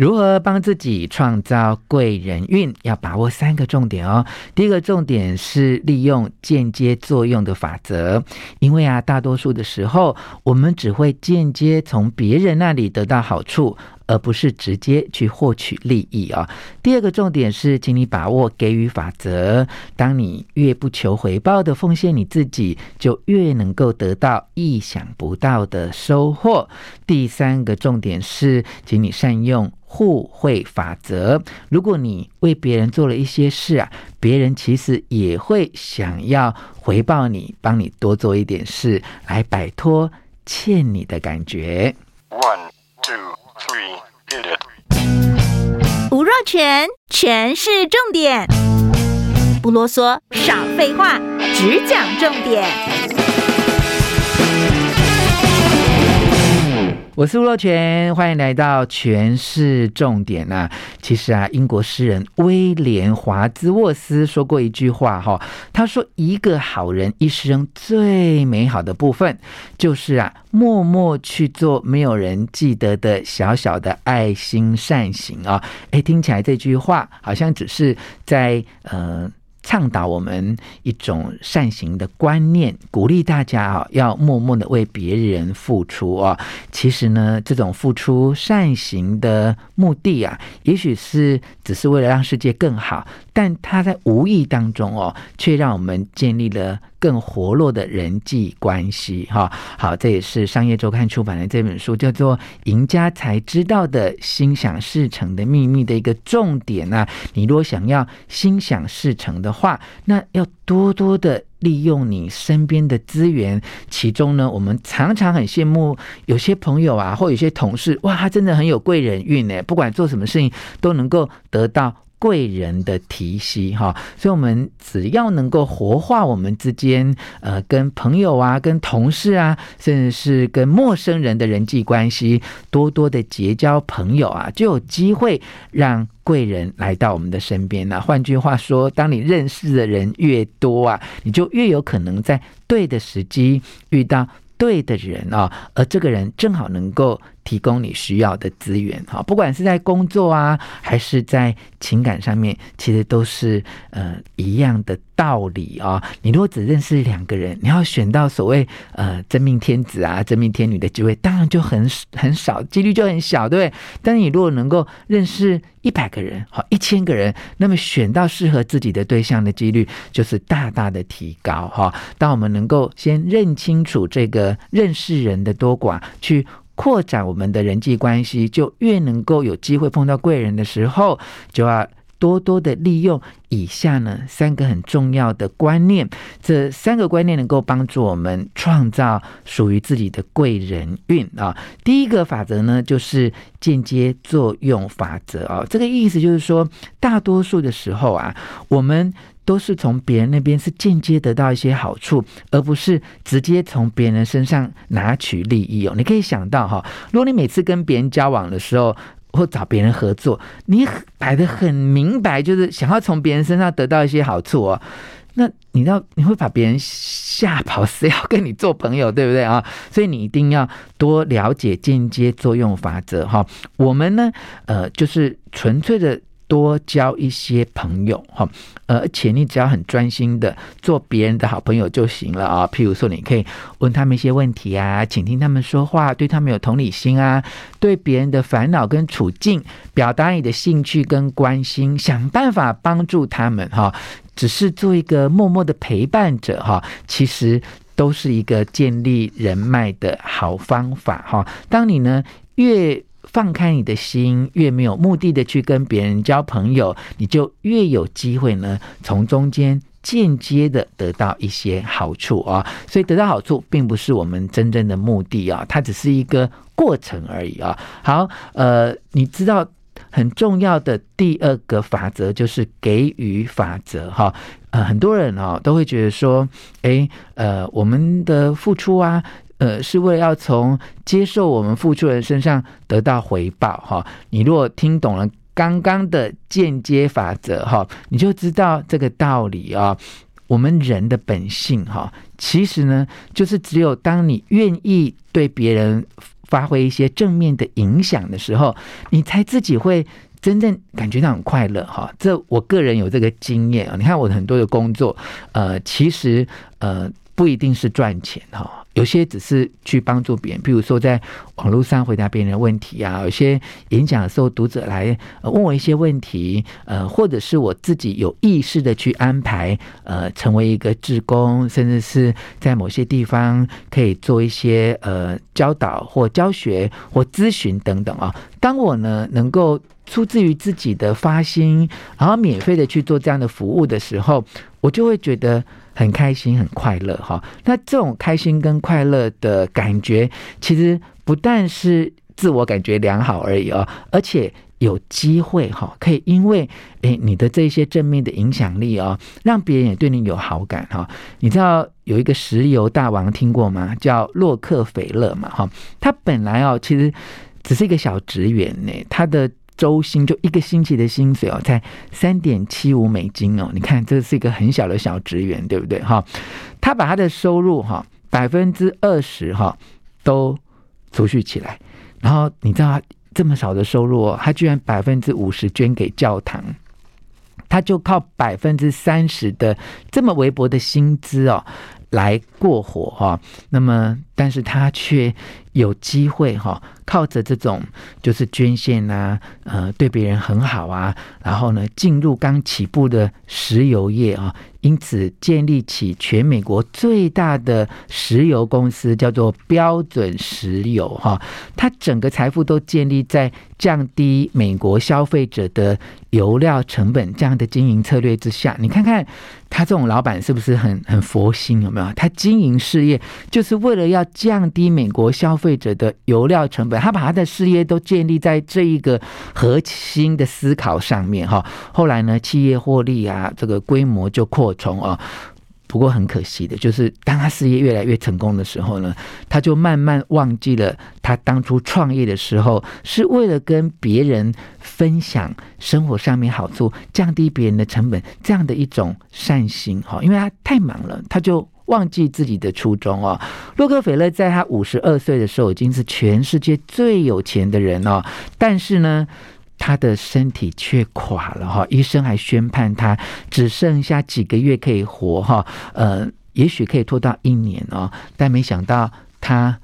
如何帮自己创造贵人运？要把握三个重点哦。第一个重点是利用间接作用的法则，因为啊，大多数的时候，我们只会间接从别人那里得到好处。而不是直接去获取利益啊。第二个重点是，请你把握给予法则。当你越不求回报的奉献你自己，就越能够得到意想不到的收获。第三个重点是，请你善用互惠法则。如果你为别人做了一些事啊，别人其实也会想要回报你，帮你多做一点事，来摆脱欠你的感觉。全全是，重点，不啰嗦，少废话，只讲重点。我是吴若全，欢迎来到全市重点呐、其实啊，英国诗人威廉华兹沃斯说过一句话哈，他说：“一个好人一生最美好的部分，就是啊，默默去做没有人记得的小小的爱心善行啊。”诶，听起来这句话好像只是在呃。倡导我们一种善行的观念，鼓励大家啊，要默默的为别人付出啊。其实呢，这种付出善行的目的啊，也许是只是为了让世界更好，但它在无意当中哦，却让我们建立了。更活络的人际关系，哈，好，这也是商业周刊出版的这本书，叫做《赢家才知道的心想事成的秘密》的一个重点啊。你如果想要心想事成的话，那要多多的利用你身边的资源。其中呢，我们常常很羡慕有些朋友啊，或有些同事，哇，他真的很有贵人运呢，不管做什么事情都能够得到。贵人的提携哈，所以我们只要能够活化我们之间，呃，跟朋友啊、跟同事啊，甚至是跟陌生人的人际关系，多多的结交朋友啊，就有机会让贵人来到我们的身边那。换句话说，当你认识的人越多啊，你就越有可能在对的时机遇到对的人啊，而这个人正好能够。提供你需要的资源，哈，不管是在工作啊，还是在情感上面，其实都是呃一样的道理啊。你如果只认识两个人，你要选到所谓呃真命天子啊、真命天女的机会，当然就很很少，几率就很小，对不对？但你如果能够认识一百个人，好一千个人，那么选到适合自己的对象的几率就是大大的提高，哈。当我们能够先认清楚这个认识人的多寡，去。扩展我们的人际关系，就越能够有机会碰到贵人的时候，就要多多的利用以下呢三个很重要的观念。这三个观念能够帮助我们创造属于自己的贵人运啊。第一个法则呢，就是间接作用法则啊。这个意思就是说，大多数的时候啊，我们。都是从别人那边是间接得到一些好处，而不是直接从别人身上拿取利益哦。你可以想到哈，如果你每次跟别人交往的时候，或找别人合作，你摆得很明白，就是想要从别人身上得到一些好处哦。那你知道你会把别人吓跑，谁要跟你做朋友，对不对啊？所以你一定要多了解间接作用法则哈。我们呢，呃，就是纯粹的。多交一些朋友哈，而且你只要很专心的做别人的好朋友就行了啊。譬如说，你可以问他们一些问题啊，倾听他们说话，对他们有同理心啊，对别人的烦恼跟处境表达你的兴趣跟关心，想办法帮助他们哈。只是做一个默默的陪伴者哈，其实都是一个建立人脉的好方法哈。当你呢越放开你的心，越没有目的的去跟别人交朋友，你就越有机会呢，从中间间接的得到一些好处啊。所以得到好处并不是我们真正的目的啊，它只是一个过程而已啊。好，呃，你知道很重要的第二个法则就是给予法则哈。呃，很多人啊都会觉得说，诶，呃，我们的付出啊。呃，是为了要从接受我们付出的人身上得到回报哈。你如果听懂了刚刚的间接法则哈，你就知道这个道理啊。我们人的本性哈，其实呢，就是只有当你愿意对别人发挥一些正面的影响的时候，你才自己会真正感觉到很快乐哈。这我个人有这个经验啊。你看我很多的工作，呃，其实呃不一定是赚钱哈。有些只是去帮助别人，比如说在网络上回答别人的问题啊，有些演讲的时候读者来问我一些问题，呃，或者是我自己有意识的去安排，呃，成为一个志工，甚至是在某些地方可以做一些呃教导或教学或咨询等等啊。当我呢能够出自于自己的发心，然后免费的去做这样的服务的时候，我就会觉得。很开心，很快乐哈。那这种开心跟快乐的感觉，其实不但是自我感觉良好而已哦，而且有机会哈，可以因为诶你的这些正面的影响力哦，让别人也对你有好感哈。你知道有一个石油大王听过吗？叫洛克菲勒嘛哈。他本来哦，其实只是一个小职员呢，他的。周薪就一个星期的薪水哦，才三点七五美金哦。你看，这是一个很小的小职员，对不对？哈，他把他的收入哈百分之二十哈都储蓄起来，然后你知道他这么少的收入哦，他居然百分之五十捐给教堂，他就靠百分之三十的这么微薄的薪资哦来过活哈。那么，但是他却有机会哈。靠着这种就是捐献啊，呃，对别人很好啊，然后呢，进入刚起步的石油业啊，因此建立起全美国最大的石油公司，叫做标准石油哈。它整个财富都建立在降低美国消费者的油料成本这样的经营策略之下。你看看他这种老板是不是很很佛心？有没有？他经营事业就是为了要降低美国消费者的油料成本。他把他的事业都建立在这一个核心的思考上面哈，后来呢，企业获利啊，这个规模就扩充啊。不过很可惜的就是，当他事业越来越成功的时候呢，他就慢慢忘记了他当初创业的时候是为了跟别人分享生活上面好处，降低别人的成本这样的一种善心哈，因为他太忙了，他就。忘记自己的初衷哦。洛克菲勒在他五十二岁的时候已经是全世界最有钱的人哦，但是呢，他的身体却垮了哈。医生还宣判他只剩下几个月可以活哈，呃，也许可以拖到一年哦。但没想到他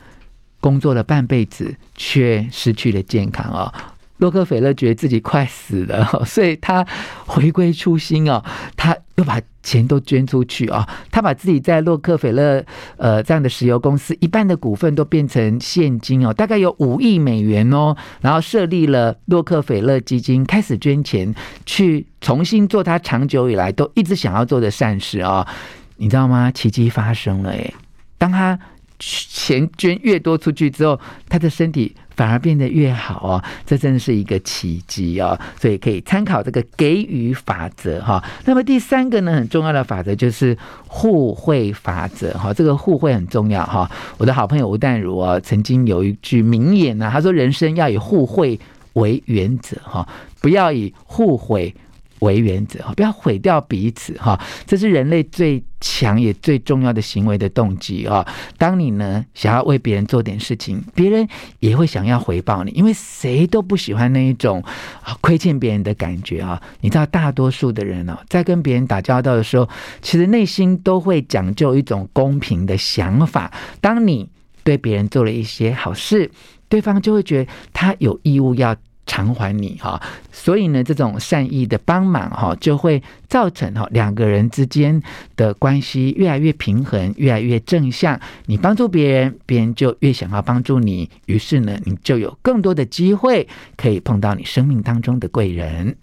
工作了半辈子，却失去了健康哦。洛克菲勒觉得自己快死了，所以他回归初心哦，他又把钱都捐出去啊，他把自己在洛克菲勒呃这样的石油公司一半的股份都变成现金哦，大概有五亿美元哦，然后设立了洛克菲勒基金，开始捐钱去重新做他长久以来都一直想要做的善事啊，你知道吗？奇迹发生了诶，当他钱捐越多出去之后，他的身体。反而变得越好哦，这真的是一个奇迹哦，所以可以参考这个给予法则哈。那么第三个呢，很重要的法则就是互惠法则哈，这个互惠很重要哈。我的好朋友吴淡如啊，曾经有一句名言呢，他说：“人生要以互惠为原则哈，不要以互惠。”为原则哈，不要毁掉彼此哈，这是人类最强也最重要的行为的动机啊。当你呢想要为别人做点事情，别人也会想要回报你，因为谁都不喜欢那一种亏欠别人的感觉啊。你知道，大多数的人呢，在跟别人打交道的时候，其实内心都会讲究一种公平的想法。当你对别人做了一些好事，对方就会觉得他有义务要。偿还你哈，所以呢，这种善意的帮忙哈，就会造成哈两个人之间的关系越来越平衡，越来越正向。你帮助别人，别人就越想要帮助你，于是呢，你就有更多的机会可以碰到你生命当中的贵人。